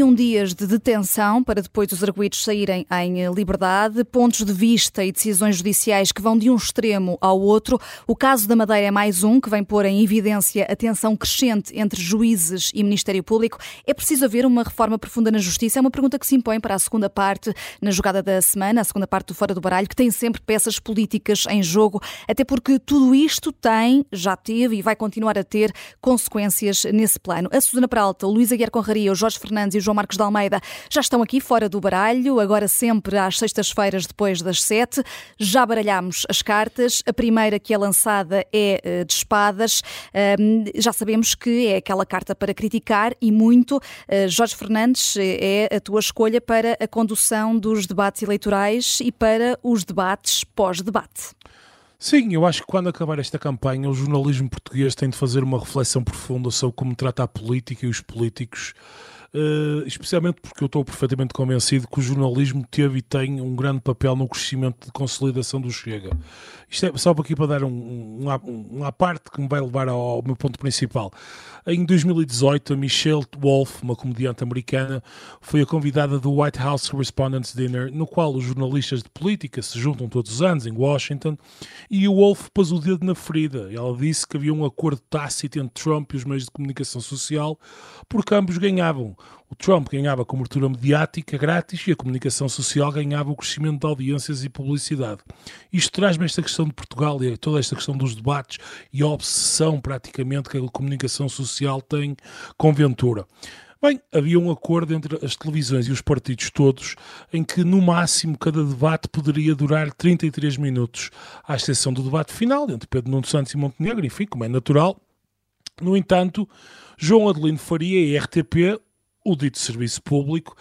21 dias de detenção para depois os arguídos saírem em liberdade, pontos de vista e decisões judiciais que vão de um extremo ao outro. O caso da Madeira é mais um que vem pôr em evidência a tensão crescente entre juízes e Ministério Público. É preciso haver uma reforma profunda na justiça? É uma pergunta que se impõe para a segunda parte na jogada da semana, a segunda parte do Fora do Baralho, que tem sempre peças políticas em jogo, até porque tudo isto tem, já teve e vai continuar a ter consequências nesse plano. A Susana Peralta, o Luís Aguiar Conraria, o Jorge Fernandes e o João Marcos de Almeida já estão aqui fora do baralho, agora sempre às sextas-feiras depois das sete. Já baralhámos as cartas. A primeira que é lançada é eh, de espadas. Já sabemos que é aquela carta para criticar e muito. Eh, Jorge Fernandes, eh, é a tua escolha para a condução dos debates eleitorais e para os debates pós-debate. Sim, eu acho que quando acabar esta campanha, o jornalismo português tem de fazer uma reflexão profunda sobre como trata a política e os políticos uh, especialmente porque eu estou perfeitamente convencido que o jornalismo teve e tem um grande papel no crescimento de consolidação do Chega. Isto é só aqui para dar um, um, uma parte que me vai levar ao, ao meu ponto principal. Em 2018, a Michelle Wolf, uma comediante americana, foi a convidada do White House Correspondents' Dinner, no qual os jornalistas de política se juntam todos os anos em Washington, e o Wolf pôs o dedo na ferida. Ela disse que havia um acordo tácito entre Trump e os meios de comunicação social, porque ambos ganhavam. O Trump ganhava cobertura mediática grátis e a comunicação social ganhava o crescimento de audiências e publicidade. Isto traz-me esta questão de Portugal e toda esta questão dos debates e a obsessão praticamente que a comunicação social tem com Ventura. Bem, havia um acordo entre as televisões e os partidos todos em que, no máximo, cada debate poderia durar 33 minutos, à exceção do debate final entre Pedro Nuno Santos e Montenegro, enfim, como é natural. No entanto, João Adelino Faria e RTP o dito serviço público,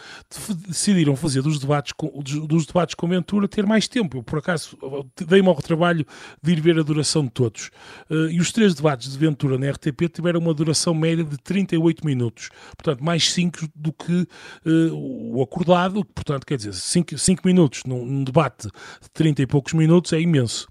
decidiram fazer dos debates, com, dos debates com Ventura ter mais tempo. Eu, por acaso, dei-me ao trabalho de ir ver a duração de todos. Uh, e os três debates de Ventura na RTP tiveram uma duração média de 38 minutos. Portanto, mais 5 do que uh, o acordado. Portanto, quer dizer, 5 minutos num, num debate de 30 e poucos minutos é imenso.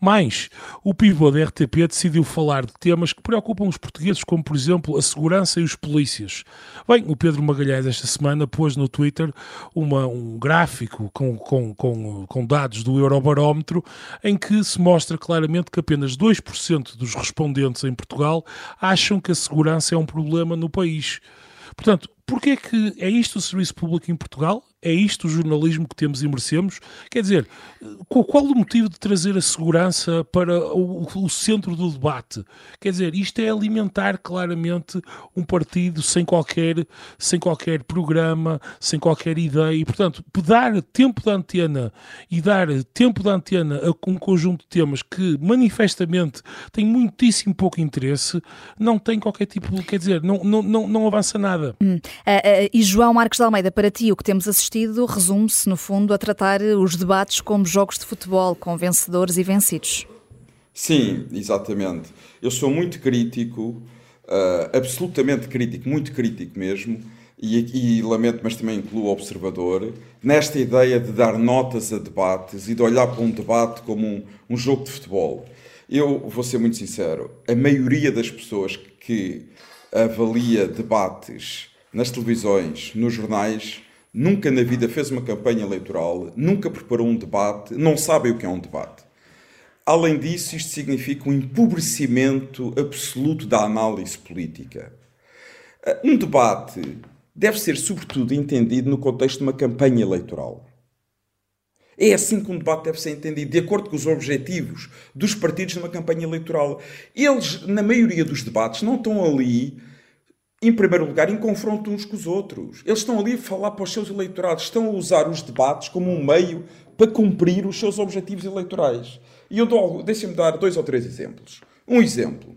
Mas o pivô da RTP decidiu falar de temas que preocupam os portugueses, como, por exemplo, a segurança e os polícias. Bem, o Pedro Pedro Magalhães esta semana pôs no Twitter uma, um gráfico com, com, com, com dados do Eurobarómetro em que se mostra claramente que apenas 2% dos respondentes em Portugal acham que a segurança é um problema no país. Portanto, Porquê é que é isto o serviço público em Portugal? É isto o jornalismo que temos e merecemos? Quer dizer, qual o motivo de trazer a segurança para o, o, centro do debate? Quer dizer, isto é alimentar claramente um partido sem qualquer, sem qualquer programa, sem qualquer ideia. E, portanto, dar tempo de antena e dar tempo de antena a um conjunto de temas que manifestamente têm muitíssimo pouco interesse, não tem qualquer tipo, quer dizer, não, não, não, não avança nada. Hum. Uh, uh, e João Marcos de Almeida, para ti, o que temos assistido resume-se, no fundo, a tratar os debates como jogos de futebol, com vencedores e vencidos. Sim, exatamente. Eu sou muito crítico, uh, absolutamente crítico, muito crítico mesmo, e, e, lamento, mas também incluo o observador, nesta ideia de dar notas a debates e de olhar para um debate como um, um jogo de futebol. Eu vou ser muito sincero, a maioria das pessoas que avalia debates nas televisões, nos jornais, nunca na vida fez uma campanha eleitoral, nunca preparou um debate, não sabem o que é um debate. Além disso, isto significa um empobrecimento absoluto da análise política. Uh, um debate deve ser, sobretudo, entendido no contexto de uma campanha eleitoral. É assim que um debate deve ser entendido, de acordo com os objetivos dos partidos numa campanha eleitoral. Eles, na maioria dos debates, não estão ali em primeiro lugar, em confronto uns com os outros. Eles estão ali a falar para os seus eleitorados, estão a usar os debates como um meio para cumprir os seus objetivos eleitorais. E eu dou, deixem-me dar dois ou três exemplos. Um exemplo,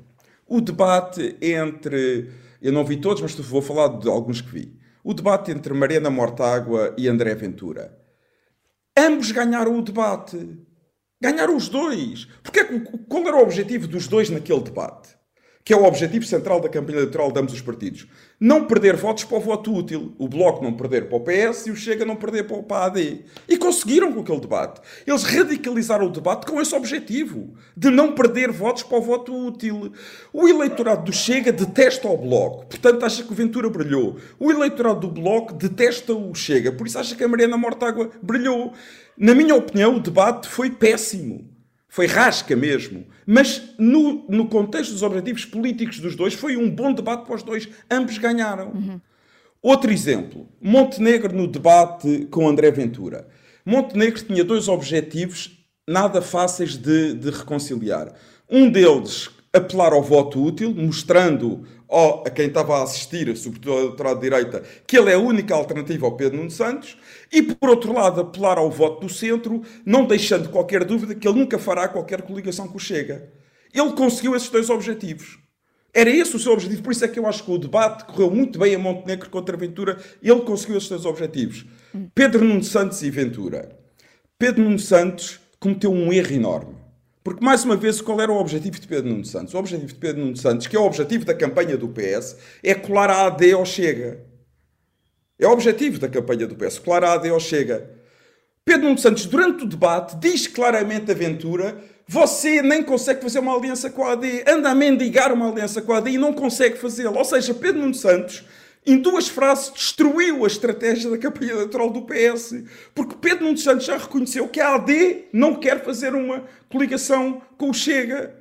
o debate entre, eu não vi todos, mas vou falar de alguns que vi. O debate entre Mariana Mortágua e André Ventura. Ambos ganharam o debate. Ganharam os dois. Porque, qual era o objetivo dos dois naquele debate? Que é o objetivo central da campanha eleitoral de ambos os partidos. Não perder votos para o voto útil. O Bloco não perder para o PS e o Chega não perder para a AD. E conseguiram com aquele debate. Eles radicalizaram o debate com esse objetivo, de não perder votos para o voto útil. O eleitorado do Chega detesta o Bloco, portanto acha que o Ventura brilhou. O eleitorado do Bloco detesta o Chega, por isso acha que a Mariana Mortágua brilhou. Na minha opinião, o debate foi péssimo. Foi rasca mesmo. Mas no, no contexto dos objetivos políticos dos dois, foi um bom debate para os dois. Ambos ganharam. Uhum. Outro exemplo. Montenegro no debate com André Ventura. Montenegro tinha dois objetivos nada fáceis de, de reconciliar. Um deles, apelar ao voto útil, mostrando a quem estava a assistir, sobretudo ao eleitorado de direita, que ele é a única alternativa ao Pedro Nuno Santos e, por outro lado, apelar ao voto do centro, não deixando qualquer dúvida que ele nunca fará qualquer coligação com o Chega. Ele conseguiu esses dois objetivos. Era esse o seu objetivo, por isso é que eu acho que o debate correu muito bem a Montenegro contra Ventura. Ele conseguiu esses dois objetivos. Pedro Nuno Santos e Ventura. Pedro Nuno Santos cometeu um erro enorme. Porque, mais uma vez, qual era o objetivo de Pedro Nuno Santos? O objetivo de Pedro Nuno Santos, que é o objetivo da campanha do PS, é colar a AD ao Chega. É o objetivo da campanha do PS, colar a AD ao Chega. Pedro Nuno Santos, durante o debate, diz claramente a Ventura você nem consegue fazer uma aliança com a AD, anda a mendigar uma aliança com a AD e não consegue fazê-la. Ou seja, Pedro Nuno Santos, em duas frases, destruiu a estratégia da campanha eleitoral do PS. Porque Pedro Nuno Santos já reconheceu que a AD não quer fazer uma coligação com o Chega.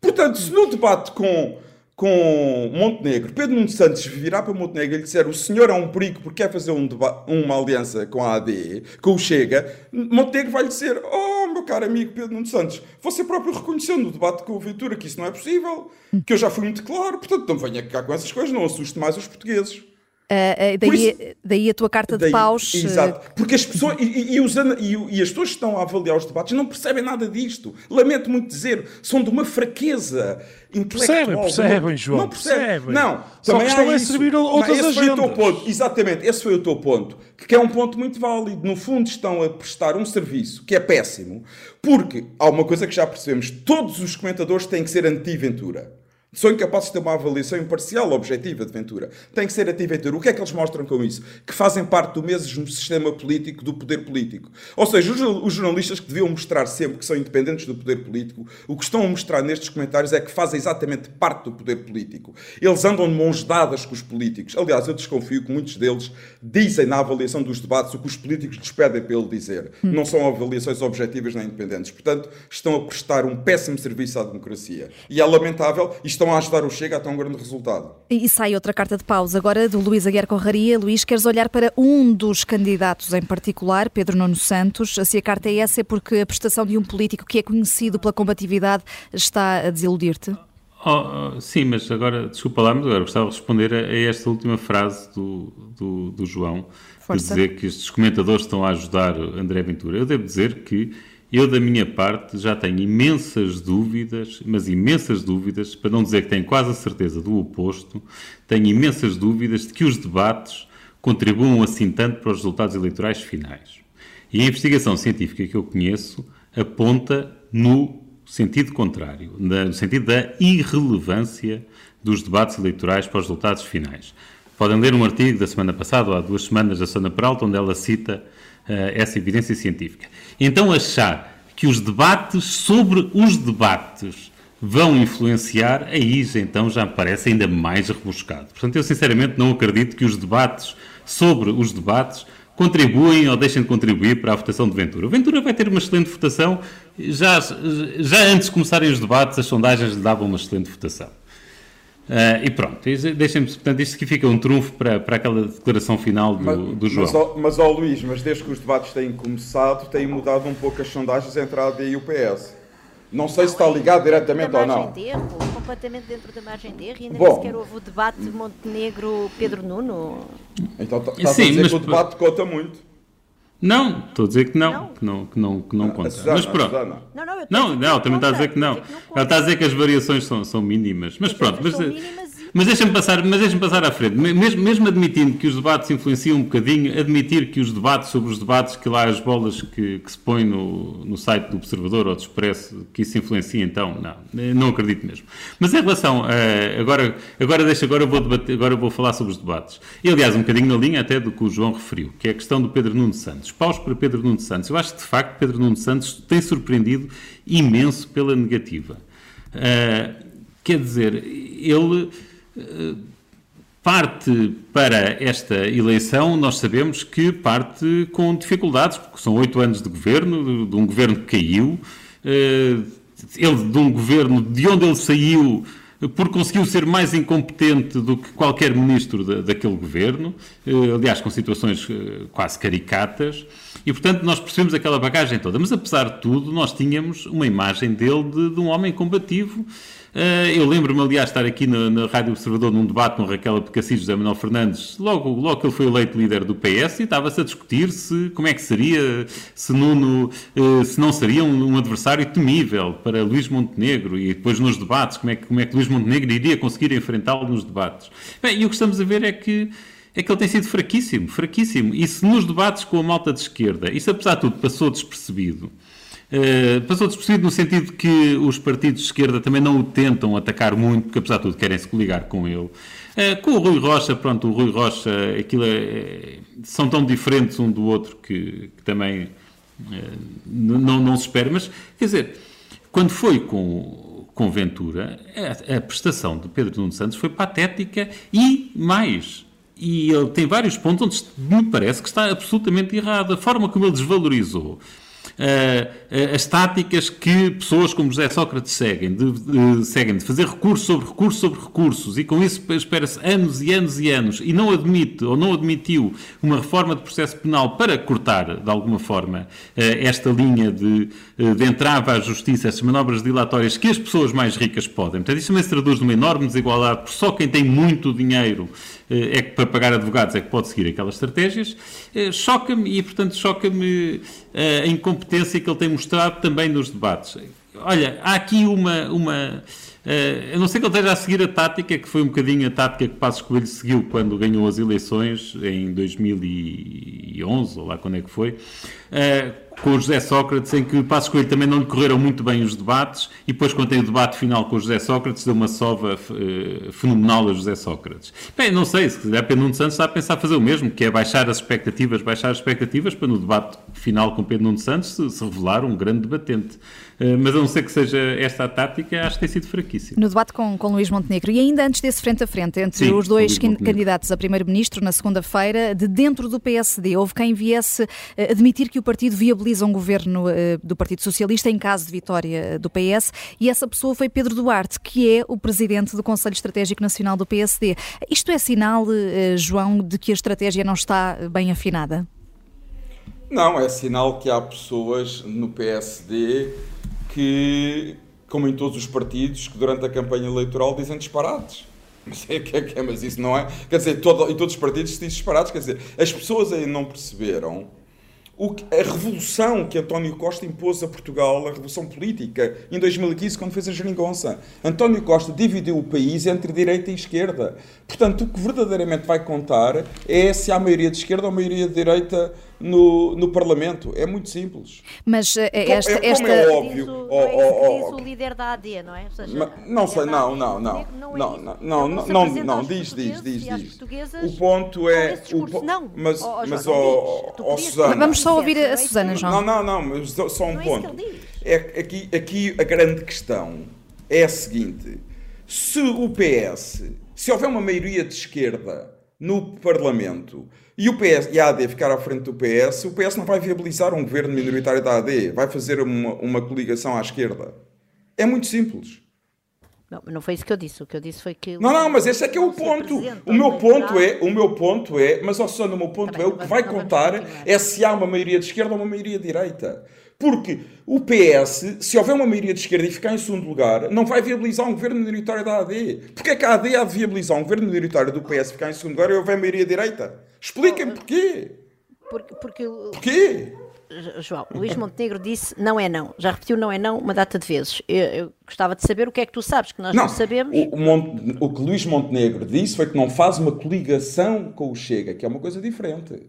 Portanto, se no debate com com Montenegro, Pedro Nuno Santos virar para Montenegro e lhe disser o senhor é um perigo porque quer fazer um uma aliança com a AD, com o Chega, Montenegro vai lhe dizer, oh meu caro amigo Pedro Nuno Santos, você próprio reconheceu no debate com o Ventura que isso não é possível, que eu já fui muito claro, portanto não venha cá com essas coisas, não assuste mais os portugueses. Uh, daí, isso, daí, a tua carta daí, de paus. Exato. Porque as pessoas e, e, usando, e, e, as pessoas que estão a avaliar os debates não percebem nada disto. Lamento muito dizer, são de uma fraqueza intelectual. Percebem, percebem, João. Não percebem. Não, Só que estão a servir outras não, esse agendas. Foi o teu ponto. Exatamente, esse foi o teu ponto. Que é um ponto muito válido. No fundo, estão a prestar um serviço que é péssimo, porque há uma coisa que já percebemos: todos os comentadores têm que ser anti-Ventura. São incapazes de ter uma avaliação imparcial, objetiva de Ventura. Tem que ser a Ventura. O que é que eles mostram com isso? Que fazem parte do mesmo sistema político, do poder político. Ou seja, os jornalistas que deviam mostrar sempre que são independentes do poder político, o que estão a mostrar nestes comentários é que fazem exatamente parte do poder político. Eles andam de mãos dadas com os políticos. Aliás, eu desconfio que muitos deles dizem na avaliação dos debates o que os políticos lhes pedem para ele dizer. Não são avaliações objetivas nem independentes. Portanto, estão a prestar um péssimo serviço à democracia. E é lamentável, e estão estão a ajudar o Chega a ter um grande resultado. E sai outra carta de pausa agora do Luís Aguiar Conraria. Luís, queres olhar para um dos candidatos em particular, Pedro Nuno Santos? Se a carta é essa, é porque a prestação de um político que é conhecido pela combatividade está a desiludir-te? Oh, oh, sim, mas agora, desculpa lá, mas agora gostava de responder a, a esta última frase do, do, do João, Força. de dizer que estes comentadores estão a ajudar André Ventura. Eu devo dizer que eu, da minha parte, já tenho imensas dúvidas, mas imensas dúvidas, para não dizer que tenho quase a certeza do oposto, tenho imensas dúvidas de que os debates contribuam assim tanto para os resultados eleitorais finais. E a investigação científica que eu conheço aponta no sentido contrário, no sentido da irrelevância dos debates eleitorais para os resultados finais. Podem ler um artigo da semana passada, ou há duas semanas, da Sona Peralta, onde ela cita essa evidência científica. Então, achar que os debates sobre os debates vão influenciar, aí então já me parece ainda mais rebuscado. Portanto, eu sinceramente não acredito que os debates sobre os debates contribuem ou deixem de contribuir para a votação de Ventura. O Ventura vai ter uma excelente votação. Já, já antes de começarem os debates, as sondagens lhe davam uma excelente votação. Uh, e pronto, deixem-me, portanto, isto que fica um trunfo para, para aquela declaração final do, mas, do João. Mas, ó, mas, ó Luís, mas desde que os debates têm começado, têm mudado um pouco as sondagens entre a AD e o PS. Não sei se está ligado diretamente ou não. De erro, completamente dentro da margem de erro e ainda Bom, nem sequer houve o debate de Montenegro-Pedro Nuno. Então está a dizer mas... que o debate conta muito. Não, estou a dizer que não, não. que não, que não, que não conta. Susana, mas pronto. Não, não, não, não também está a dizer que não. Ela está a dizer que as variações são, são mínimas. Mas pronto. Mas, são mínimas Mas deixa-me passar, mas deixa passar à frente. Mesmo, mesmo admitindo que os debates influenciam um bocadinho, admitir que os debates sobre os debates, que lá as bolas que, que se põem no, no site do Observador ou do Expresso, que isso influencia, então, não, não acredito mesmo. Mas em relação a, agora, agora deixa, agora vou debater, agora vou falar sobre os debates. E aliás, um bocadinho na linha até do que o João referiu, que é a questão do Pedro Nuno Santos. Paus para Pedro Nuno Santos. Eu acho que de facto Pedro Nuno Santos tem surpreendido imenso pela negativa. Uh, quer dizer, ele parte para esta eleição, nós sabemos que parte com dificuldades, porque são oito anos de governo, de um governo que caiu, uh, ele de um governo de onde ele saiu porque conseguiu ser mais incompetente do que qualquer ministro da, daquele governo, aliás, com situações quase caricatas. E, portanto, nós percebemos aquela bagagem toda. Mas, apesar de tudo, nós tínhamos uma imagem dele de, de um homem combativo. Uh, eu lembro-me, aliás, estar aqui na, na, Rádio Observador num debate com Raquel Apocassis e José Manuel Fernandes, logo, logo que ele foi eleito líder do PS, e estava-se a discutir se, como é que seria, se Nuno, uh, se não seria um, um, adversário temível para Luís Montenegro, e depois nos debates, como é que, como é que Luís Montenegro iria conseguir enfrentá-lo nos debates. Bem, e o que estamos a ver é que é que ele tem sido fraquíssimo, fraquíssimo. E se nos debates com a malta de esquerda, isso apesar de tudo passou despercebido, uh, passou despercebido no sentido que os partidos de esquerda também não o tentam atacar muito, porque apesar de tudo querem se coligar com ele. Uh, com o Rui Rocha, pronto, o Rui Rocha, aquilo é, é, são tão diferentes um do outro que, que também uh, não, não se espera. Mas, quer dizer, quando foi com, com Ventura, a, a prestação de Pedro Nuno Santos foi patética e mais e ele tem vários pontos onde me parece que está absolutamente errado. A forma como ele desvalorizou as táticas que pessoas como José Sócrates seguem, de, de, seguem, de fazer recurso sobre recurso sobre recursos, e com isso espera-se anos e anos e anos, e não admite ou não admitiu uma reforma de processo penal para cortar, de alguma forma, uh, esta linha de, de entrave à justiça, essas manobras dilatórias que as pessoas mais ricas podem. Portanto, isso também se traduz numa enorme desigualdade, porque só quem tem muito dinheiro é que para pagar advogados é que pode seguir aquelas estratégias, choca-me e, portanto, choca-me a incompetência que ele tem mostrado também nos debates. Olha, há aqui uma. uma eu não sei que ele esteja a seguir a tática, que foi um bocadinho a tática que Passos Coelho seguiu quando ganhou as eleições em 2011, ou lá quando é que foi, com o José Sócrates, em que Passos Coelho também não lhe correram muito bem os debates, e depois, quando tem o debate final com o José Sócrates, deu uma sova uh, fenomenal a José Sócrates. Bem, não sei, se calhar Pedro Nuno Santos está a pensar fazer o mesmo, que é baixar as expectativas, baixar as expectativas para no debate final com Pedro Nuno Santos se, se revelar um grande debatente. Uh, mas a não ser que seja esta a tática, acho que tem sido fraquíssimo. No debate com, com Luís Montenegro, e ainda antes desse frente a frente, entre Sim, os dois candidatos a primeiro-ministro, na segunda-feira, de dentro do PSD, houve quem viesse uh, admitir que o partido viabiliza um governo uh, do Partido Socialista em caso de vitória do PS, e essa pessoa foi Pedro Duarte, que é o presidente do Conselho Estratégico Nacional do PSD. Isto é sinal, João, de que a estratégia não está bem afinada? Não, é sinal que há pessoas no PSD que, como em todos os partidos, que durante a campanha eleitoral dizem disparates. Mas, é, é, mas isso não é. Quer dizer, todo, em todos os partidos se diz disparates. Quer dizer, as pessoas ainda não perceberam o a revolução que António Costa impôs a Portugal, a revolução política, em 2015, quando fez a geringonça. António Costa dividiu o país entre direita e esquerda. Portanto, o que verdadeiramente vai contar é se há maioria de esquerda ou maioria de direita no, no Parlamento. É muito simples. Mas uh, esta, é, esta... é óbvio. Diz o, oh, oh, oh, o líder da AD, não é? Seja, Ma, não sei, não, não, não. Não, não, não, não, não, não, diz, diz, diz, diz. O ponto é. O, não. Mas, mas, ó, Susana. Vamos só ouvir a Susana, João. Não, não, não, mas só um ponto. É aqui, aqui a grande questão é a seguinte: se o PS, se houver uma maioria de esquerda no Parlamento e o PS e a AD ficar à frente do PS, o PS não vai viabilizar um governo minoritário da AD, vai fazer uma, uma coligação à esquerda. É muito simples. Não, não foi isso que eu disse. O que eu disse foi que. Não, não, mas esse é que é o ponto. O meu ponto é, o meu ponto é, mas ó Susana, o meu ponto é, o que vai contar é se há uma maioria de esquerda ou uma maioria de direita. Porque o PS, se houver uma maioria de esquerda e ficar em segundo lugar, não vai viabilizar um governo minoritário da AD. Porquê é que a AD há de viabilizar um governo minoritário do PS ficar em segundo lugar e houver maioria direita? Expliquem-me porquê. Porque, porque... Porquê? João, Luís Montenegro disse não é não. Já repetiu não é não uma data de vezes. Eu, eu gostava de saber o que é que tu sabes, que nós não, não sabemos. O, o, o que Luís Montenegro disse foi que não faz uma coligação com o Chega, que é uma coisa diferente.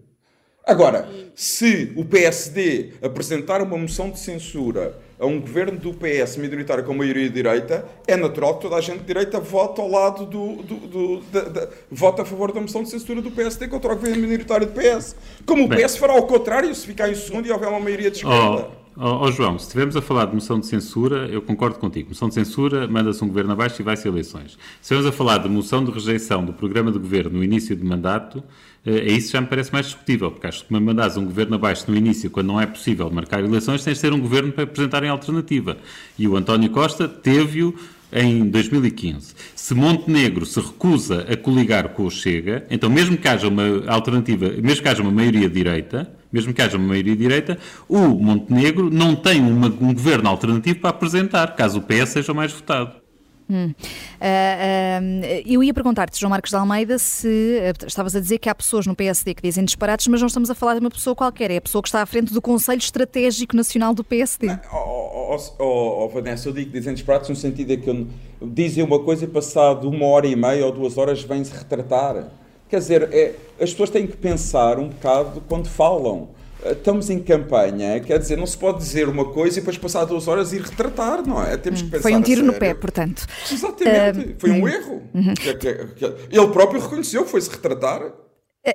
Agora, se o PSD apresentar uma moção de censura a um governo do PS minoritário com maioria de direita, é natural que toda a gente de direita vote ao lado do. do, do da, da, vote a favor da moção de censura do PSD contra o governo minoritário do PS. Como o Bem, PS fará ao contrário se ficar em segundo e houver uma maioria de esquerda. Oh. Oh, oh, João, se estivermos a falar de moção de censura, eu concordo contigo. Moção de censura, manda-se um governo abaixo e vai-se eleições. Se estivermos a falar de moção de rejeição do programa de governo no início de mandato, é isso já me parece mais discutível, porque acho que me mandares um governo abaixo no início, quando não é possível marcar eleições, tens de ter um governo para apresentar em alternativa. E o António Costa teve-o em 2015. Se Montenegro se recusa a coligar com o Chega, então mesmo que haja uma alternativa, mesmo que haja uma maioria direita, mesmo que haja uma maioria direita, o Montenegro não tem uma, um governo alternativo para apresentar, caso o PS seja mais votado. Hum. Uh, uh, eu ia perguntar-te, João Marcos de Almeida, se uh, estavas a dizer que há pessoas no PSD que dizem disparates, mas não estamos a falar de uma pessoa qualquer, é a pessoa que está à frente do Conselho Estratégico Nacional do PSD. Oh, oh, oh, oh, Vanessa, eu digo que dizem disparates no sentido de que dizem uma coisa e passado uma hora e meia ou duas horas vêm-se retratar. Quer dizer, é, as pessoas têm que pensar um bocado quando falam estamos em campanha, quer dizer, não se pode dizer uma coisa e depois passar duas horas e retratar, não é? Temos que hum, pensar. Foi um tiro no pé, portanto. Exatamente, uh, foi um erro. Que, que, que, ele próprio reconheceu, foi-se retratar.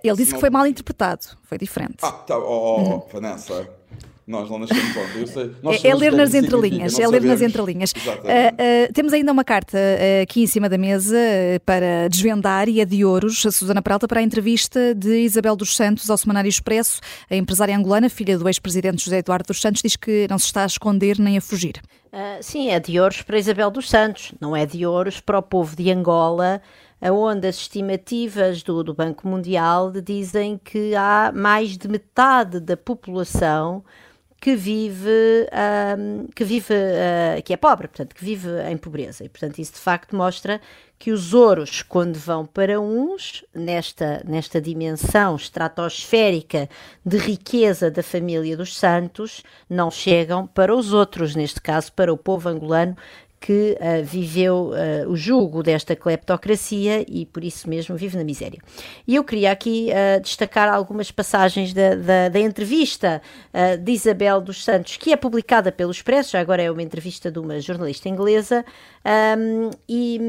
Ele disse que foi mal interpretado, foi diferente. Ah, tá, oh, oh, uhum. Vanessa. Nós não nascemos ontem. Sei, é, é ler nas entrelinhas. É ler nas entrelinhas. Uh, uh, temos ainda uma carta uh, aqui em cima da mesa para desvendar e é de ouros, a Susana Peralta, para a entrevista de Isabel dos Santos ao Semanário Expresso. A empresária angolana, filha do ex-presidente José Eduardo dos Santos, diz que não se está a esconder nem a fugir. sim, é de ouros para Isabel dos Santos, não é de ouros para o povo de Angola onde as estimativas do, do, Banco Mundial dizem que há mais de metade da população que vive, que, vive uh, que é pobre, portanto, que vive em pobreza. E, portanto, isso de facto mostra que os ouros, quando vão para uns, nesta, nesta dimensão estratosférica de riqueza da família dos santos, não chegam para os outros, neste caso para o povo angolano, que uh, viveu uh, o jugo desta cleptocracia e por isso mesmo vive na miséria. E eu queria aqui uh, destacar algumas passagens da, da, da entrevista de Isabel dos Santos, que é publicada pelo Expresso, agora é uma entrevista de uma jornalista inglesa, um, e,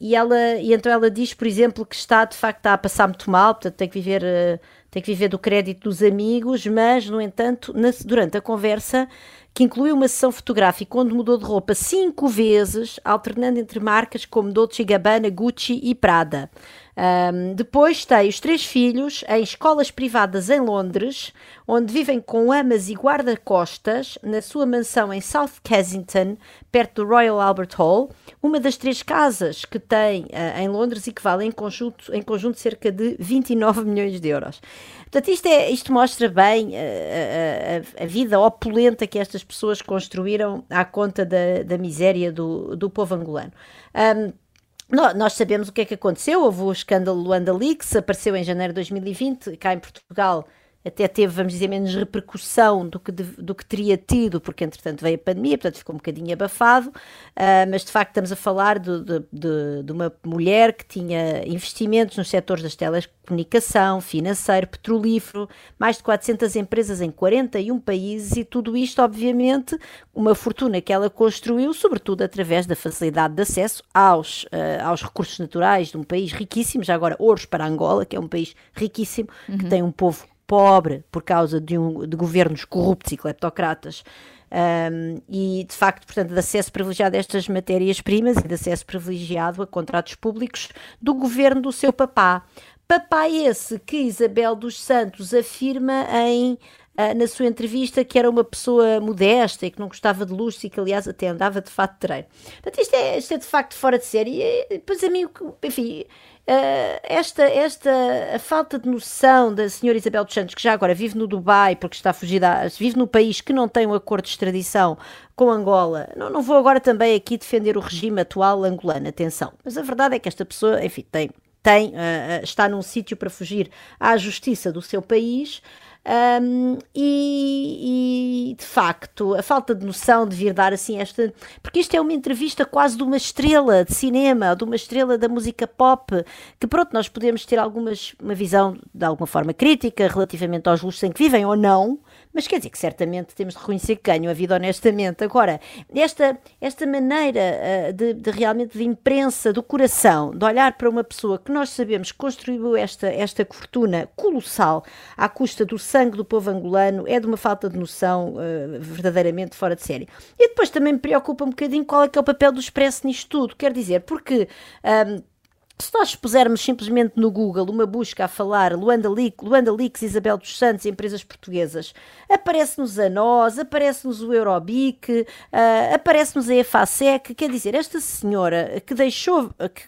e, ela, e então ela diz, por exemplo, que está de facto a passar muito mal, portanto tem que viver tem que viver do crédito dos amigos, mas, no entanto, na, durante a conversa que incluiu uma sessão fotográfica onde mudou de roupa cinco vezes, alternando entre marcas como Dolce Gabbana, Gucci e Prada. Um, depois tem os três filhos em escolas privadas em Londres, onde vivem com amas e guarda-costas na sua mansão em South Kensington, perto do Royal Albert Hall, uma das três casas que tem uh, em Londres e que vale em conjunto, em conjunto cerca de 29 milhões de euros. Portanto, isto, é, isto mostra bem a, eh, a, a, vida opulenta que estas pessoas construíram à conta da, da miséria do, do povo angolano. Um, nós sabemos o que é que aconteceu, houve o escândalo Luanda Leaks, apareceu em janeiro de 2020, cá em Portugal até teve, vamos dizer, menos repercussão do que, de, do que teria tido, porque entretanto veio a pandemia, portanto ficou um bocadinho abafado, uh, mas de facto estamos a falar de, de, de, uma mulher que tinha investimentos nos setores das telecomunicação, financeiro, petrolífero, mais de 400 empresas em 41 países e tudo isto, obviamente, uma fortuna que ela construiu, sobretudo através da facilidade de acesso aos, uh, aos recursos naturais de um país riquíssimo, já agora ouros para Angola, que é um país riquíssimo, uhum. que tem um povo pobre por causa de, um, de governos corruptos e cleptocratas. Um, e de facto, portanto, de acesso privilegiado a estas matérias-primas e de acesso privilegiado a contratos públicos do governo do seu papá. Papá esse que Isabel dos Santos afirma em uh, na sua entrevista que era uma pessoa modesta e que não gostava de luxo e que, aliás, até andava de fato de treino. Portanto, isto é, isto é de facto fora de série. E, pois a mim, enfim, Uh, esta, esta a falta de noção da senhora Isabel dos Santos, que já agora vive no Dubai, porque está fugida, vive no país que não tem um acordo de extradição com Angola. Não, não vou agora também aqui defender o regime atual angolano, atenção. Mas a verdade é que esta pessoa, enfim, tem, tem uh, está num sítio para fugir à justiça do seu país. Um, e, e, de facto, a falta de noção de vir dar assim esta. Porque isto é uma entrevista quase de uma estrela de cinema, de uma estrela da música pop, que pronto, nós podemos ter algumas, uma visão de alguma forma crítica relativamente aos luxos em que vivem ou não, mas quer dizer que certamente temos de reconhecer que ganham a vida honestamente. Agora, esta, esta maneira uh, de, de, realmente de imprensa do coração, de olhar para uma pessoa que nós sabemos que construiu esta, esta fortuna colossal à custa do sangue do povo angolano, é de uma falta de noção uh, verdadeiramente fora de série. E depois também me preocupa um bocadinho qual é que é o papel do Expresso nisto tudo. Quer dizer, porque. Um, se nós pusermos simplesmente no Google uma busca a falar Luanda, Leaks, Luanda Leaks Isabel dos Santos empresas portuguesas, aparece-nos a nós, aparece-nos o Eurobic, uh, aparece-nos a EFASEC, quer dizer, esta senhora que deixou, que,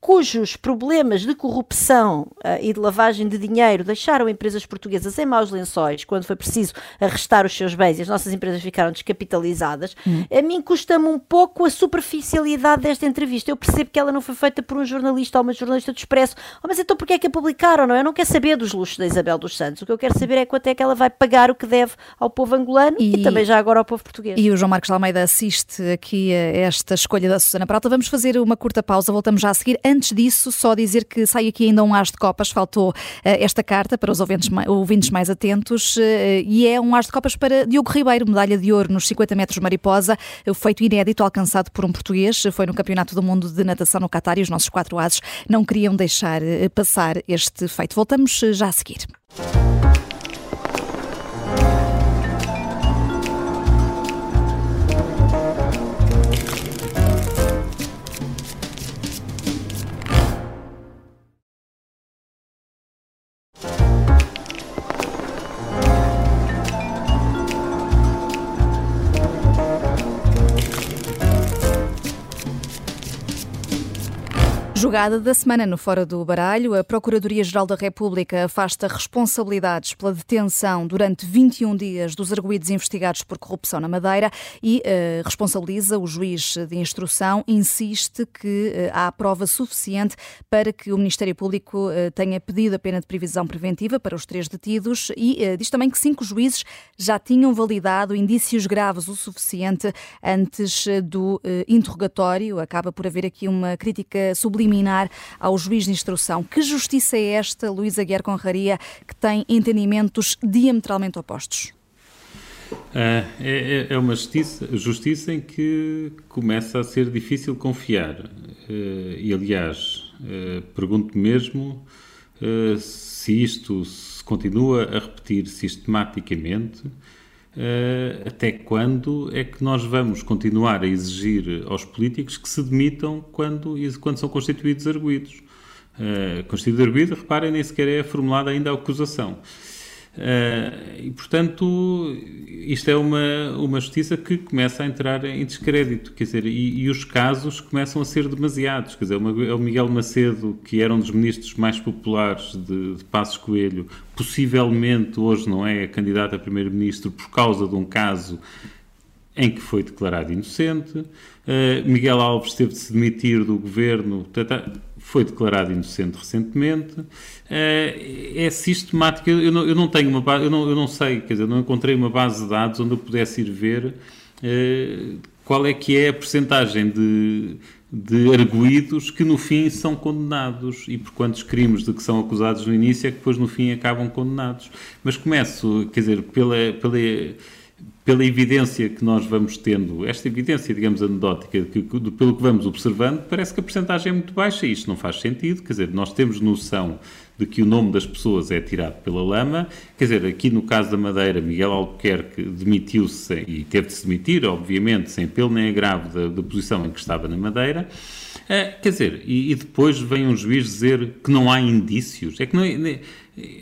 cujos problemas de corrupção uh, e de lavagem de dinheiro deixaram empresas portuguesas em maus lençóis quando foi preciso arrestar os seus bens e as nossas empresas ficaram descapitalizadas, hum. a mim custa-me um pouco a superficialidade desta entrevista. Eu percebo que ela não foi feita por um jornalista ou uma jornalista do Expresso, oh, mas então porquê é que a publicaram? Não? Eu não quero saber dos luxos da Isabel dos Santos. O que eu quero saber é quanto é que ela vai pagar o que deve ao povo angolano e, e também já agora ao povo português. E o João Marcos Almeida assiste aqui a esta escolha da Susana Prata. Vamos fazer uma curta pausa, voltamos já a seguir. Antes disso, só dizer que sai aqui ainda um as de copas, faltou uh, esta carta para os ouvintes, ouvintes mais atentos, uh, e é um as de copas para Diogo Ribeiro, medalha de ouro nos 50 metros mariposa, o feito inédito alcançado por um português, foi no Campeonato do Mundo de Natação no Catar e os nossos quatro ases não queriam deixar passar este feito. Voltamos já a seguir. Jogada da semana no Fora do Baralho, a Procuradoria-Geral da República afasta responsabilidades pela detenção durante 21 dias dos arguídos investigados por corrupção na Madeira e uh, responsabiliza o juiz de instrução, insiste que uh, há prova suficiente para que o Ministério Público uh, tenha pedido a pena de previsão preventiva para os três detidos e diz também que cinco juízes já tinham validado indícios graves o suficiente antes do interrogatório. Acaba por haver aqui uma crítica subliminar ao juiz de instrução. Que justiça é esta, Luísa Guerra Conraria, que tem entendimentos diametralmente opostos? É, é, é, uma justiça, justiça em que começa a ser difícil confiar. Eh, e, aliás, eh, pergunto mesmo se isto se continua a repetir sistematicamente Uh, até quando é que nós vamos continuar a exigir aos políticos que se demitam quando, quando são constituídos arguídos? Uh, constituído arguído, reparem, nem sequer é formulada ainda a acusação. Uh, e, portanto, isto é uma, uma justiça que começa a entrar em descrédito, quer dizer, e, e os casos começam a ser demasiados. Quer dizer, é o Miguel Macedo, que era um dos ministros mais populares de, de Passos Coelho, possivelmente hoje não é candidato a primeiro-ministro por causa de um caso em que foi declarado inocente. Uh, Miguel Alves teve de se demitir do governo, foi declarado inocente recentemente. Uh, é sistemático. Eu não, eu não tenho uma base, eu não, eu não sei, quer dizer, não encontrei uma base de dados onde eu pudesse ir ver uh, qual é que é a percentagem de, de arguídos que no fim são condenados e por quantos crimes de que são acusados no início é que depois no fim acabam condenados. Mas começo, quer dizer, pela, pela pela evidência que nós vamos tendo, esta evidência, digamos, anedótica, que, que, pelo que vamos observando, parece que a percentagem é muito baixa e isto não faz sentido. Quer dizer, nós temos noção de que o nome das pessoas é tirado pela lama. Quer dizer, aqui no caso da Madeira, Miguel Albuquerque demitiu-se e teve de se demitir, obviamente, sem pelo nem agravo da, da posição em que estava na Madeira. Uh, quer dizer, e, e, depois vem um juiz dizer que não há indícios. É que não é, é,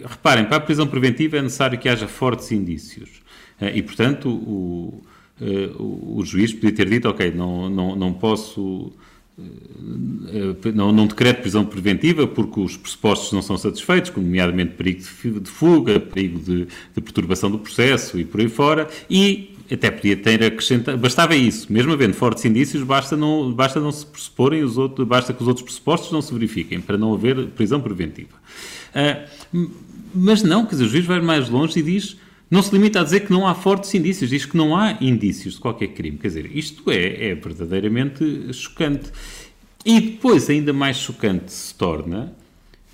reparem, para a prisão preventiva é necessário que haja fortes indícios. Eh, e, portanto, o, eh, o, o, juiz podia ter dito, ok, não, não, não posso... Eh, não, não decreto prisão preventiva porque os pressupostos não são satisfeitos, nomeadamente perigo de fuga, perigo de, de perturbação do processo e por aí fora, e até podia ter acrescentado, bastava isso, mesmo havendo fortes indícios, basta não, basta não se pressuporem os outros, basta que os outros pressupostos não se verifiquem, para não haver prisão preventiva. Uh, mas não, quer dizer, o juiz vai mais longe e diz, não se limita a dizer que não há fortes indícios, diz que não há indícios de qualquer crime. Quer dizer, isto é, é verdadeiramente chocante. E depois, ainda mais chocante se torna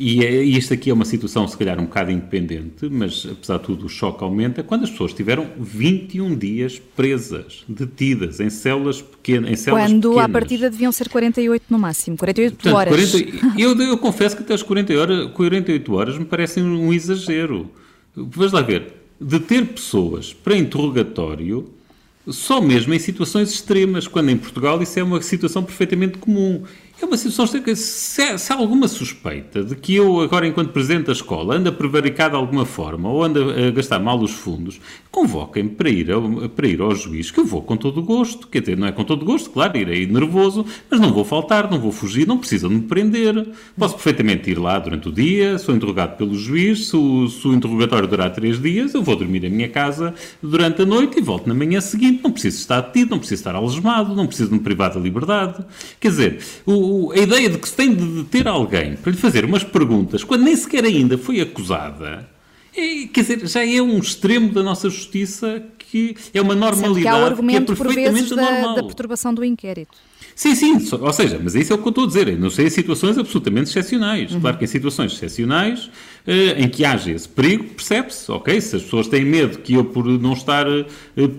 e, é, e isto aqui é uma situação, se calhar, um bocado independente, mas apesar de tudo o choque aumenta quando as pessoas tiveram 21 dias presas, detidas, em células pequenas. Em células quando pequenas. à partida deviam ser 48 no máximo, 48 Portanto, horas. 40, eu, eu confesso que até as 40 horas, 48 horas me parecem um exagero. Vamos lá ver, deter pessoas para interrogatório só mesmo em situações extremas, quando em Portugal isso é uma situação perfeitamente comum. É uma situação que se, se há alguma suspeita de que eu, agora, enquanto presidente da escola, ando a prevaricar de alguma forma ou ando a gastar mal os fundos, convoquem-me para ir, ao, para ir ao juiz, que eu vou com todo o gosto. Quer dizer, não é com todo o gosto, claro, irei nervoso, mas não vou faltar, não vou fugir, não precisam de me prender. Posso perfeitamente ir lá durante o dia, sou interrogado pelo juiz, se o, se o interrogatório durar três dias, eu vou dormir em minha casa durante a noite e volto na manhã seguinte. Não preciso estar detido, não preciso estar algemado, não preciso de me privar da liberdade. Quer dizer, o, a ideia de que se tem de deter alguém para lhe fazer umas perguntas quando nem sequer ainda foi acusada, é, quer dizer, já é um extremo da nossa justiça que é uma normalidade que, há argumento, que é perfeitamente por vezes, da, da perturbação do inquérito. Sim, sim, ou seja, mas isso é o que eu estou a dizer. não sei em situações absolutamente excepcionais. Uhum. Claro que em situações excepcionais, em que haja esse perigo, percebe-se, ok? Se as pessoas têm medo que eu, por não estar eh,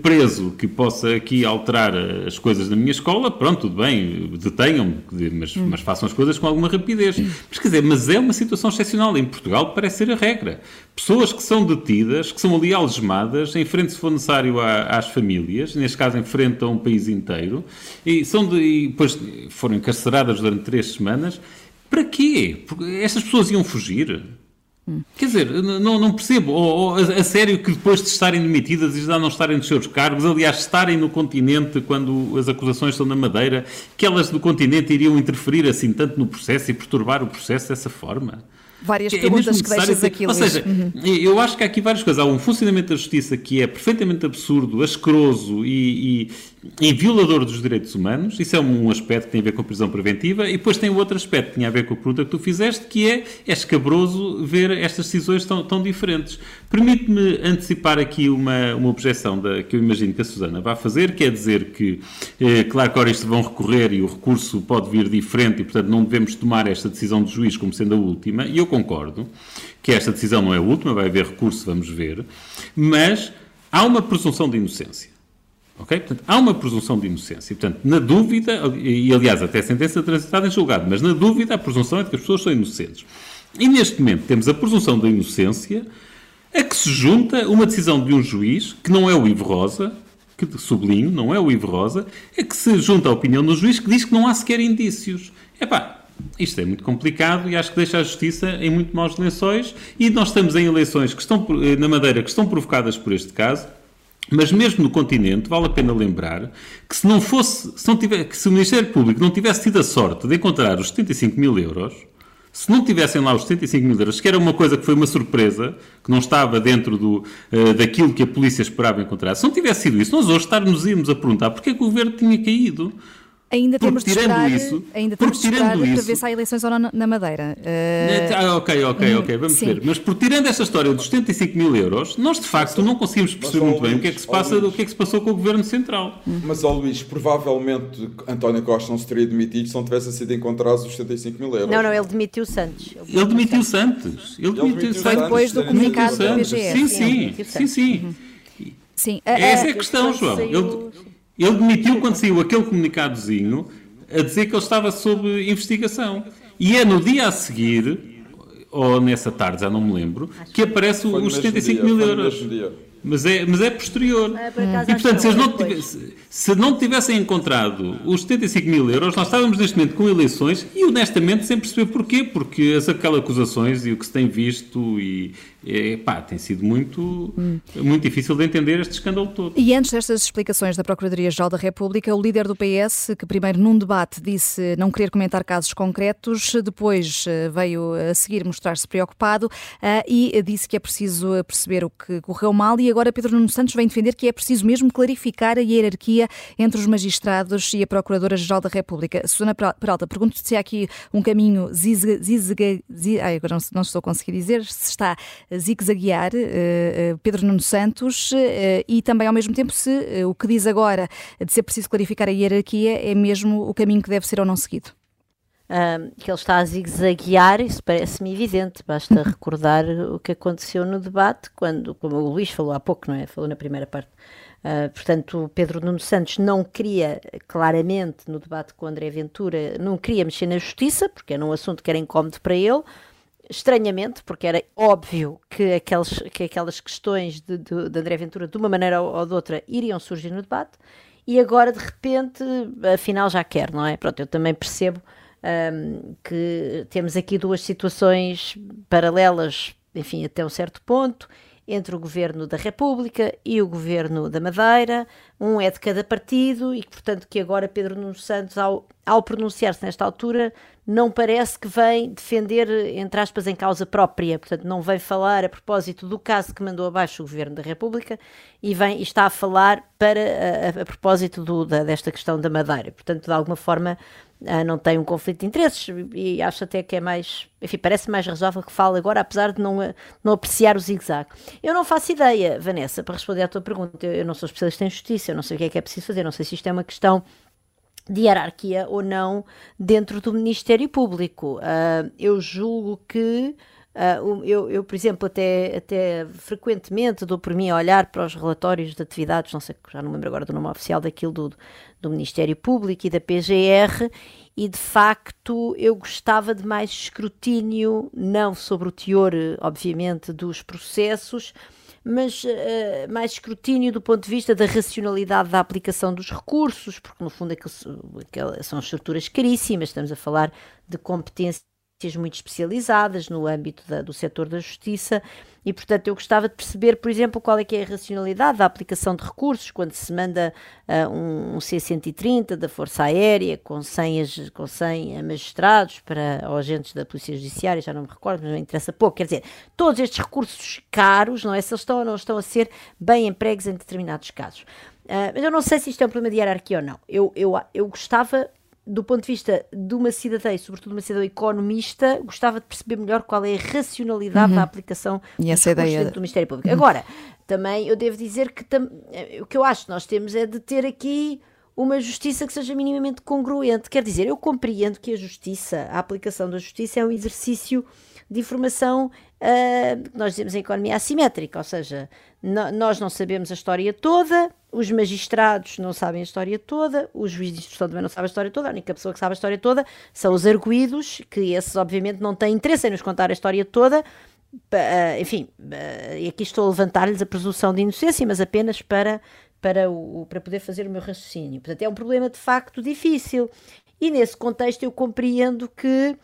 preso, que possa aqui alterar eh, as coisas na minha escola, pronto, tudo bem, detenham-me, mas, uhum. mas, façam as coisas com alguma rapidez. Mas quer dizer, mas é uma situação excepcional. Em Portugal parece ser a regra. Pessoas que são detidas, que são ali algemadas, em frente, se for necessário, às famílias, neste caso em frente a um país inteiro, e são de, e depois foram encarceradas durante três semanas. Para quê? Porque estas pessoas iam fugir. Hum. Quer dizer, não, não percebo. Ou, ou, a, sério que depois de estarem demitidas e já não estarem nos seus cargos, aliás, estarem no continente quando as acusações estão na Madeira, que elas do continente iriam interferir assim tanto no processo e perturbar o processo dessa forma? Várias é perguntas que deixas aqui, Ou seja, uhum. eu acho que há aqui várias coisas. Há um funcionamento da justiça que é perfeitamente absurdo, asqueroso e, e, e violador dos direitos humanos. Isso é um aspecto que tem a ver com a prisão preventiva. E depois tem o outro aspecto que tinha a ver com a pergunta que tu fizeste, que é, é escabroso ver estas decisões tão, tão diferentes. Permite-me antecipar aqui uma, uma objeção da, que eu imagino que a Susana vai fazer, que é dizer que, eh, claro que agora isto vão recorrer e o recurso pode vir diferente e, portanto, não devemos tomar esta decisão de juiz como sendo a última. E eu concordo que esta decisão não é a última, vai haver recurso, vamos ver, mas há uma presunção de inocência. Portanto, há uma presunção de inocência. Portanto, na dúvida, e aliás, até a sentença transitada em julgado, mas na dúvida, a presunção é de que as pessoas são inocentes. E neste momento temos a presunção da inocência a que se junta uma decisão de um juiz, que não é o Ivo Rosa, que sublinho, não é o Ivo Rosa, é que se junta a opinião do juiz que diz que não há sequer indícios. Epá, isto é muito complicado e acho que deixa a justiça em muito maus lençóis e nós estamos em eleições que estão eh, na Madeira que estão provocadas por este caso. Mas mesmo no continente, vale a pena lembrar que se não fosse, se, não tiver, que se o Ministério Público não tivesse tido a sorte de encontrar os 75 mil euros, se não tivessem lá os 75 mil euros, que era uma coisa que foi uma surpresa, que não estava dentro do, uh, daquilo que a polícia esperava encontrar, se não tivesse sido isso, nós hoje estarmos a perguntar porque é que o governo tinha caído. Ainda temos de esperar, isso, ainda temos de esperar isso, para ver se há eleições ou não na Madeira. Uh... Ah, ok, ok, ok, vamos sim. ver. Mas por tirando essa história dos 75 mil euros, nós de facto não conseguimos perceber muito bem o que é que se passa, Luís, o que é que se passou com o Governo Central. Mas, ó Luís, provavelmente António Costa não se teria demitido se não tivessem sido encontrados os 75 mil euros. Não, não, ele demitiu Santos. Ele, ele demitiu Santos. Ele demitiu Santos. Foi depois do comunicado da PGR. Sim, sim, sim, sim. Sim, Essa é a questão, João. Ele, ele demitiu quando saiu aquele comunicadozinho a dizer que ele estava sob investigação. E é no dia a seguir, ou nessa tarde, já não me lembro, que aparece os 75 mil euros. Mas é, mas é posterior. É, e portanto, se, não tivesse, se não tivessem encontrado os 75 mil euros, nós estávamos neste momento com eleições e honestamente sem perceber porquê. Porque as aquelas acusações e o que se tem visto e, é, pá, tem sido muito, hum. muito difícil de entender este escândalo todo. E antes destas explicações da Procuradoria-Geral da República, o líder do PS, que primeiro num debate disse não querer comentar casos concretos, depois eh, veio a seguir mostrar-se preocupado uh, e disse que é preciso perceber o que correu mal e agora Pedro Nuno Santos vem defender que é preciso mesmo clarificar a hierarquia entre os magistrados e a Procuradora-Geral da República. Susana Peralta, pergunto-te se há aqui um caminho ai, agora não, não, estou a conseguir dizer, se está a zigue-zaguear uh, Pedro Nuno Santos uh, e também ao mesmo tempo se o que diz agora de ser preciso clarificar a hierarquia é mesmo o caminho que deve ser ou não seguido que ele está a zigue-zaguear, isso parece-me evidente. Basta recordar o que aconteceu no debate, quando, como o Luís falou há pouco, não é? Falou na primeira parte. Uh, portanto, Pedro Nuno Santos não queria, claramente, no debate com André Ventura, não queria mexer na justiça, porque era um assunto que era incómodo para ele. Estranhamente, porque era óbvio que, aqueles, que aquelas questões de, de, de André Ventura, de uma maneira ou, de outra, iriam surgir no debate. E agora, de repente, afinal já quer, não é? Pronto, eu também percebo um, que temos aqui duas situações paralelas, enfim, até um certo ponto, entre o governo da República e o governo da Madeira, um é de cada partido e, portanto, que agora Pedro Nuno Santos, ao, ao pronunciar-se nesta altura, não parece que vem defender, entre aspas, em causa própria, portanto, não vem falar a propósito do caso que mandou abaixo o governo da República e vem e está a falar para a, a, a propósito do, da, desta questão da Madeira. Portanto, de alguma forma, uh, não tem um conflito de interesses e acho até que é mais, enfim, parece mais razoável que fale agora, apesar de não, não apreciar o zigue-zague. Eu não faço ideia, Vanessa, para responder à tua pergunta, eu, eu não sou especialista em justiça, eu não sei o que é que é preciso fazer, não sei se isto é uma questão de hierarquia ou não dentro do Ministério Público. Uh, eu julgo que Uh, eu, eu, por exemplo, até, até frequentemente dou por mim a olhar para os relatórios de atividades, não sei, já não me lembro agora do nome oficial daquilo do, do Ministério Público e da PGR, e de facto eu gostava de mais escrutínio, não sobre o teor, obviamente, dos processos, mas uh, mais escrutínio do ponto de vista da racionalidade da aplicação dos recursos, porque no fundo aquelas são estruturas caríssimas, estamos a falar de competência muito especializadas no âmbito da, do setor da justiça e, portanto, eu gostava de perceber, por exemplo, qual é que é a racionalidade da aplicação de recursos quando se manda uh, um, um C-130 da Força Aérea com 100, com 100 magistrados para ou agentes da Polícia Judiciária, já não me recordo, mas não interessa pouco. Quer dizer, todos estes recursos caros, não é? Se eles estão ou não estão a ser bem empregos em determinados casos. Uh, mas eu não sei se isto é um problema de hierarquia ou não. Eu, eu, eu gostava do ponto de vista de uma cidadã e sobretudo uma cidadã economista, gostava de perceber melhor qual é a racionalidade uhum. da aplicação e essa ideia do Ministério Público. Uhum. Agora, também eu devo dizer que eh, o que eu acho que nós temos é de ter aqui uma justiça que seja minimamente congruente. Quer dizer, eu compreendo que a justiça, a aplicação da justiça é um exercício de informação uh, que nós dizemos em economia assimétrica, ou seja, nós não sabemos a história toda, os magistrados não sabem a história toda, o juiz de instrução também não sabe a história toda, a única pessoa que sabe a história toda são os arguídos, que esses obviamente não têm interesse em nos contar a história toda, uh, enfim, uh, e aqui estou a levantar-lhes a presunção de inocência, mas apenas para, para, o, para poder fazer o meu raciocínio. Portanto, é um problema de facto difícil. E nesse contexto eu compreendo que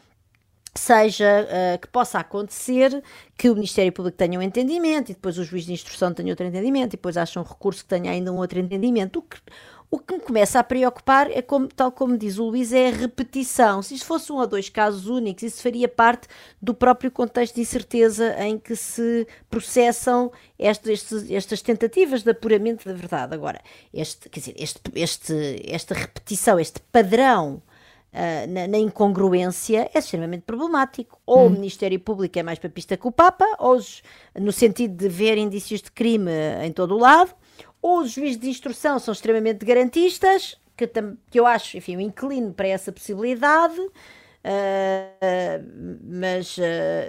seja uh, que possa acontecer que o Ministério Público tenha um entendimento e depois o juiz de instrução tenha outro entendimento e depois acha um recurso que tenha ainda um outro entendimento. O que, o que me começa a preocupar é, como, tal como diz o Luís, é a repetição. Se isto fosse um ou dois casos únicos, isso faria parte do próprio contexto de incerteza em que se processam estes, estas tentativas de apuramento da verdade. Agora, este, quer dizer, este, este, esta repetição, este padrão Uh, na, na, incongruência é extremamente problemático. Ou hum. o Ministério Público é mais papista que o Papa, ou no sentido de ver indícios de crime em todo o lado, ou os juízes de instrução são extremamente garantistas, que, que eu acho, enfim, eu inclino para essa possibilidade, Uh, mas, uh,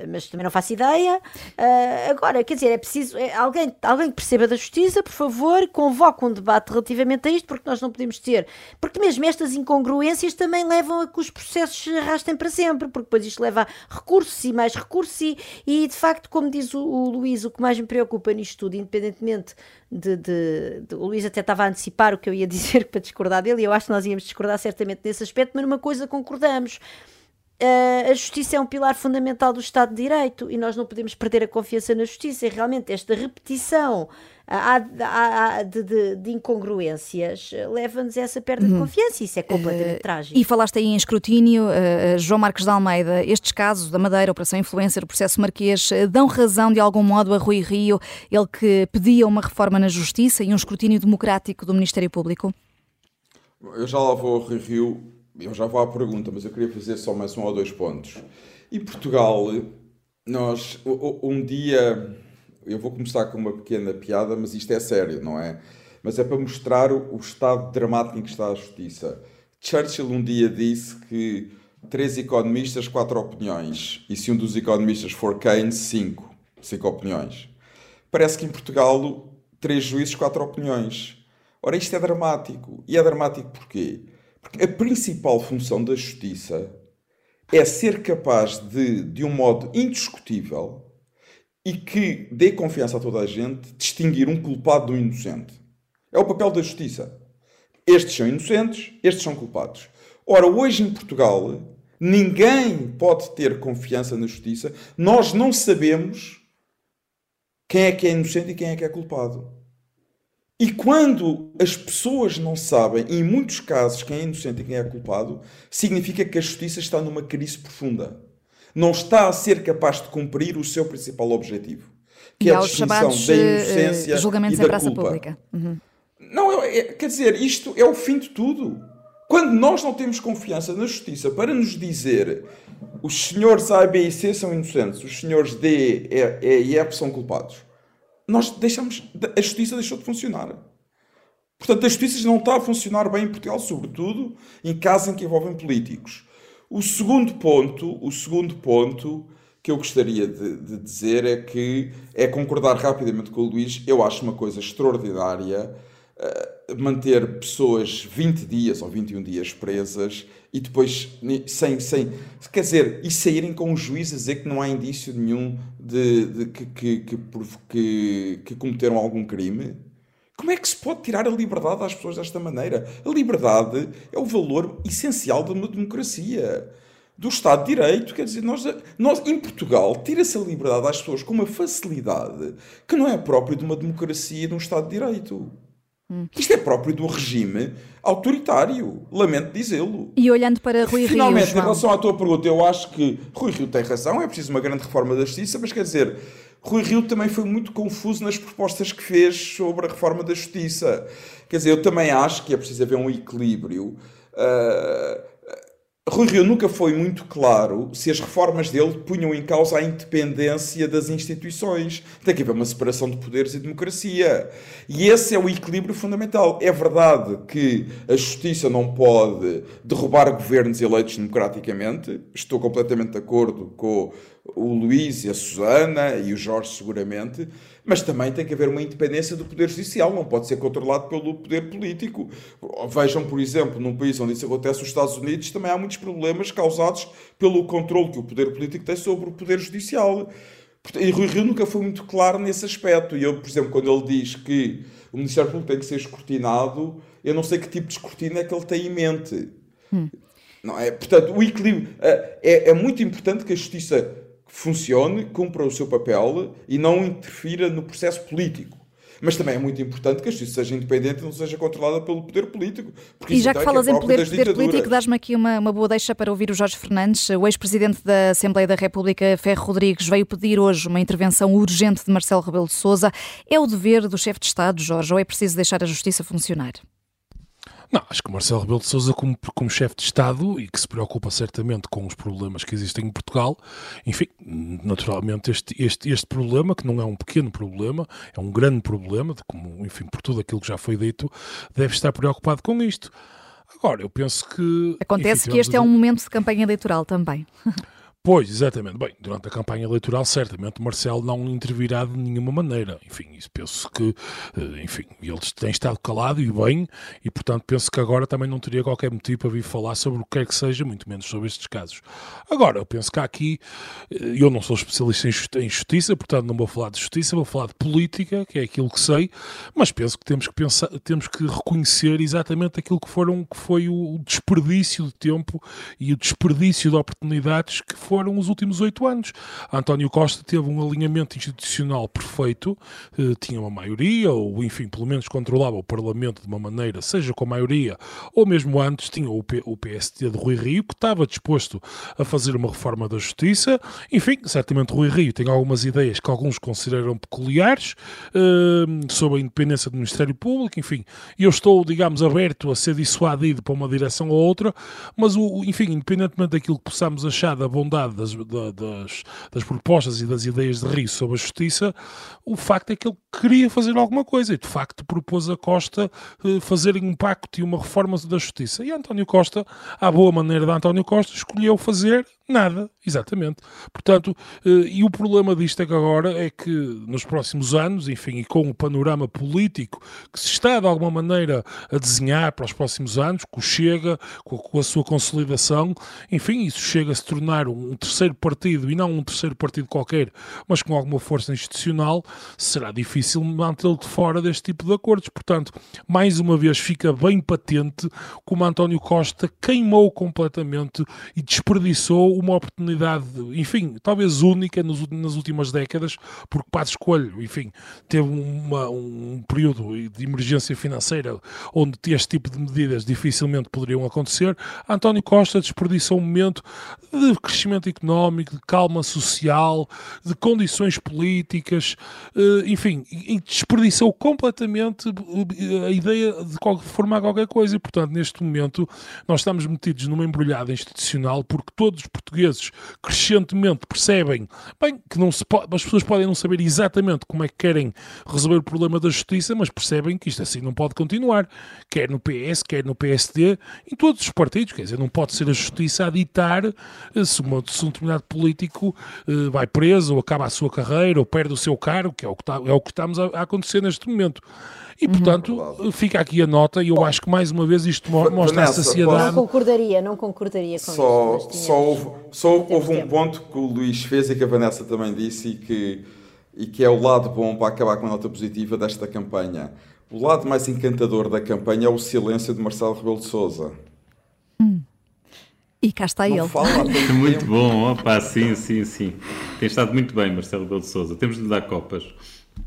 mas também não faço ideia. Uh, agora, quer dizer, é preciso é, alguém, alguém que perceba da justiça, por favor, convoque um debate relativamente a isto, porque nós não podemos ter. Porque mesmo estas incongruências também levam a que os processos se arrastem para sempre, porque depois isto leva a recursos e mais recursos, e, e de facto, como diz o, o Luís, o que mais me preocupa nisto tudo, independentemente de, de, de, o Luís até estava a antecipar o que eu ia dizer para discordar dele, e eu acho que nós íamos discordar certamente nesse aspecto, mas numa coisa concordamos a justiça é um pilar fundamental do Estado de Direito e nós não podemos perder a confiança na justiça. E realmente, esta repetição de, de, de, incongruências leva-nos a essa perda uhum. de confiança. Isso é completamente uh, trágico. E falaste aí em escrutínio, uh, João Marcos de Almeida, estes casos da Madeira, Operação Influencer, o processo Marquês, dão razão de algum modo a Rui Rio, ele que pedia uma reforma na Justiça e um escrutínio democrático do Ministério Público? Eu já lá vou ao Rui Rio, eu já vou à pergunta, mas eu queria fazer só mais um ou dois pontos. E Portugal, nós, um dia eu vou começar com uma pequena piada, mas isto é sério, não é? Mas é para mostrar o, o estado dramático em que está a justiça. Churchill um dia disse que três economistas, quatro opiniões. E se um dos economistas for Keynes, cinco. Cinco opiniões. Parece que em Portugal, três juízes, quatro opiniões. Ora, isto é dramático. E é dramático porquê? Porque a principal função da justiça é ser capaz de, de um modo indiscutível, e que dê confiança a toda a gente distinguir um culpado do inocente. É o papel da justiça. Estes são inocentes, estes são culpados. Ora, hoje em Portugal, ninguém pode ter confiança na justiça. Nós não sabemos quem é que é inocente e quem é que é culpado. E quando as pessoas não sabem, em muitos casos, quem é inocente e quem é culpado, significa que a justiça está numa crise profunda não está a ser capaz de cumprir o seu principal objetivo, que e é a distinção da eh, inocência julgamentos e da em praça culpa. pública. Uhum. Não, é, quer dizer, isto é o fim de tudo. Quando nós não temos confiança na justiça para nos dizer os senhores A, B e C são inocentes, os senhores D, E, e, e F são culpados, nós deixamos, a justiça deixou de funcionar. Portanto, a justiça não está a funcionar bem em Portugal, sobretudo em casos em que envolvem políticos. O segundo ponto, o segundo ponto que eu gostaria de, de, dizer é que é concordar rapidamente com o Luís. Eu acho uma coisa extraordinária uh, manter pessoas 20 dias ou 21 dias presas e depois sem, sem quer dizer, e saírem com o juiz a dizer que não há indício nenhum de, de que, que, que, que, cometeram algum crime. Como é que se pode tirar a liberdade às pessoas desta maneira? A liberdade é o valor essencial de uma democracia, do Estado de Direito. Quer dizer, nós, nós em Portugal, tira-se a liberdade às pessoas com uma facilidade que não é próprio de uma democracia e de um Estado de Direito. Hum. Isto é próprio do regime autoritário, lamento dizê-lo. E olhando para Rui Rio. Finalmente, em relação à tua pergunta, eu acho que Rui Rio tem razão, é preciso uma grande reforma da justiça, mas quer dizer, Rui Rio também foi muito confuso nas propostas que fez sobre a reforma da justiça. Quer dizer, eu também acho que é preciso haver um equilíbrio. Uh, Rui Rio nunca foi muito claro se as reformas dele punham em causa a independência das instituições. Tem que haver uma separação de poderes e democracia. E esse é o equilíbrio fundamental. É verdade que a justiça não pode derrubar governos eleitos democraticamente. Estou completamente de acordo com o Luís e a Susana e o Jorge seguramente, mas também tem que haver uma independência do poder judicial, não pode ser controlado pelo poder político. Vejam, por exemplo, num país onde isso acontece, os Estados Unidos, também há muitos problemas causados pelo controle que o poder político tem sobre o poder judicial. E Rui Rio nunca foi muito claro nesse aspecto. E eu, por exemplo, quando ele diz que o Ministério Público tem que ser escrutinado, eu não sei que tipo de escrutínio é que ele tem em mente. Hum. Não é? Portanto, o equilíbrio. É, é, é muito importante que a justiça funcione, cumpra o seu papel e não interfira no processo político. Mas também é muito importante que a justiça seja independente e não seja controlada pelo poder político. E já que falas é em poder, poder político, dás-me aqui uma, uma boa deixa para ouvir o Jorge Fernandes. O ex-presidente da Assembleia da República, Ferro Rodrigues, veio pedir hoje uma intervenção urgente de Marcelo Rebelo de Sousa. É o dever do chefe de Estado, Jorge, ou é preciso deixar a justiça funcionar? Não, acho que Marcelo Rebelo de Sousa, como, como chefe de Estado e que se preocupa certamente com os problemas que existem em Portugal, enfim, naturalmente este, este, este problema, que não é um pequeno problema, é um grande problema, de como, enfim, por tudo aquilo que já foi dito, deve estar preocupado com isto. Agora, eu penso que. Acontece enfim, que este é um momento de campanha eleitoral também. Pois, exatamente. Bem, durante a campanha eleitoral, certamente Marcelo não intervirá de nenhuma maneira. Enfim, isso penso que, eh, enfim, ele tem estado calado e bem, e portanto penso que agora também não teria qualquer motivo para vir falar sobre o que quer que seja, muito menos sobre estes casos. Agora, eu penso que há aqui, eh, eu não sou especialista em justiça, portanto não vou falar de justiça, vou falar de política, que é aquilo que sei, mas penso que temos que pensar, temos que reconhecer exatamente aquilo que foram, que foi o desperdício de tempo e o desperdício de oportunidades que foram os últimos oito anos. António Costa teve um alinhamento institucional perfeito, eh, tinha uma maioria, ou enfim, pelo menos controlava o Parlamento de uma maneira, seja com a maioria, ou mesmo antes, tinha o, PSD de Rui Rio, que estava disposto a fazer uma reforma da justiça. Enfim, certamente Rui Rio tem algumas ideias que alguns consideram peculiares uh, sobre a independência do Ministério Público, enfim, eu estou, digamos, aberto a ser dissuadido para uma direção ou outra, mas, o, enfim, independentemente daquilo que possamos achar da bondade das, da, das, das propostas e das ideias de Rio sobre a justiça, o facto é que ele queria fazer alguma coisa e, de facto, propôs a Costa uh, fazerem um pacto e uma reforma da justiça. E António Costa, à boa maneira de António Costa, escolheu fazer Nada, exatamente. Portanto, eh, e o problema disto que agora é que nos próximos anos, enfim, e com o panorama político que se está de alguma maneira a desenhar para os próximos anos, com o Chega, com a sua consolidação, enfim, isso chega a se tornar um terceiro partido e não um terceiro partido qualquer, mas com alguma força institucional, será difícil mantê-lo de fora deste tipo de acordos. Portanto, mais uma vez fica bem patente como António Costa queimou completamente e desperdiçou uma oportunidade, enfim, talvez única nos, nas últimas décadas, porque Passos Coelho, enfim, teve uma, um período de emergência financeira onde este tipo de medidas dificilmente poderiam acontecer. António Costa desperdiçou um momento de crescimento económico, de calma social, de condições políticas, eh, enfim, desperdiçou completamente eh, a ideia de formar qualquer coisa. E, portanto, neste momento, nós estamos metidos numa embrulhada institucional porque todos os portugueses crescentemente percebem bem que não se pode, as pessoas podem não saber exatamente como é que querem resolver o problema da justiça, mas percebem que isto assim não pode continuar, quer no PS, quer no PSD, em todos os partidos, quer dizer, não pode ser a justiça a ditar eh, se, uma, se um determinado político uh, vai preso ou acaba a sua carreira ou perde o seu cargo, que é o que, está, é o que estamos a, a acontecer neste momento. E, uhum. portanto, uhum. fica aqui a nota e eu acho que, mais uma vez, isto mostra Vanessa, a sociedade... Não concordaria, não concordaria com só, isso. Só houve, só houve um ponto que o Luís fez e que a Vanessa também disse e que, e que é o lado bom para acabar com a nota positiva desta campanha. O lado mais encantador da campanha é o silêncio de Marcelo Rebelo de Sousa. Hum. E cá está não ele. Fala, muito bom, opa, sim, sim, sim. Tem estado muito bem, Marcelo Rebelo de Sousa. Temos de lhe dar copas.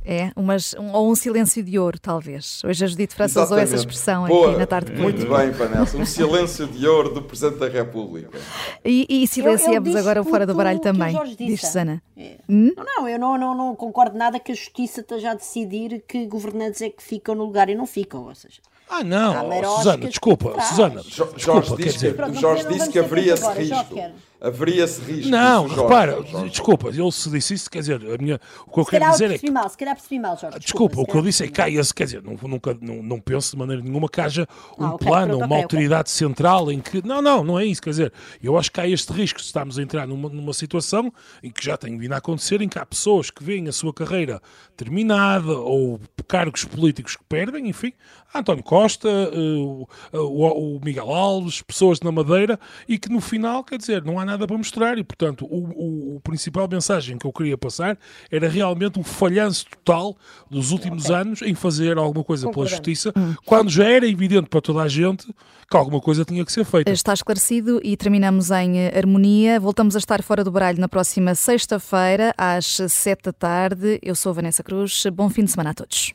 É, umas, um, ou um silêncio de ouro, talvez. Hoje a Judite França usou essa expressão Boa, aqui na tarde Muito bem, Vanessa. Um silêncio de ouro do Presidente da República. E, e silenciamos agora o fora do baralho também, diz Susana. É. Hum? Não, não, eu não, não, não concordo nada que a Justiça esteja a decidir que governantes é que ficam no lugar e não ficam, ou seja... Ah, não, Susana, desculpa, Susana. Desculpa, Jorge, disse, que, Pronto, Jorge disse que haveria esse risco. Haveria esse risco. Não, Jorge, repara, Jorge. desculpa, ele se disse isso, quer dizer, a minha, o que eu quero dizer é que. Mal, se calhar percebi mal, Jorge. Desculpa, desculpa o que eu disse é que cai esse, quer dizer, não, nunca, não, não penso de maneira nenhuma que haja um ah, okay, plano, pronto, uma okay, autoridade okay. central em que. Não, não, não é isso, quer dizer, eu acho que há este risco se estamos a entrar numa, numa situação em que já tem vindo a acontecer, em que há pessoas que veem a sua carreira terminada ou cargos políticos que perdem, enfim, António Costa, uh, o, o Miguel Alves, pessoas na Madeira, e que no final, quer dizer, não há nada para mostrar e, portanto, o, o, o, principal mensagem que eu queria passar era realmente um falhanço total dos últimos okay. anos em fazer alguma coisa pela justiça, hum. quando já era evidente para toda a gente que alguma coisa tinha que ser feita. Está esclarecido e terminamos em harmonia. Voltamos a estar fora do baralho na próxima sexta-feira, às sete da tarde. Eu sou Vanessa Cruz. Bom fim de semana a todos.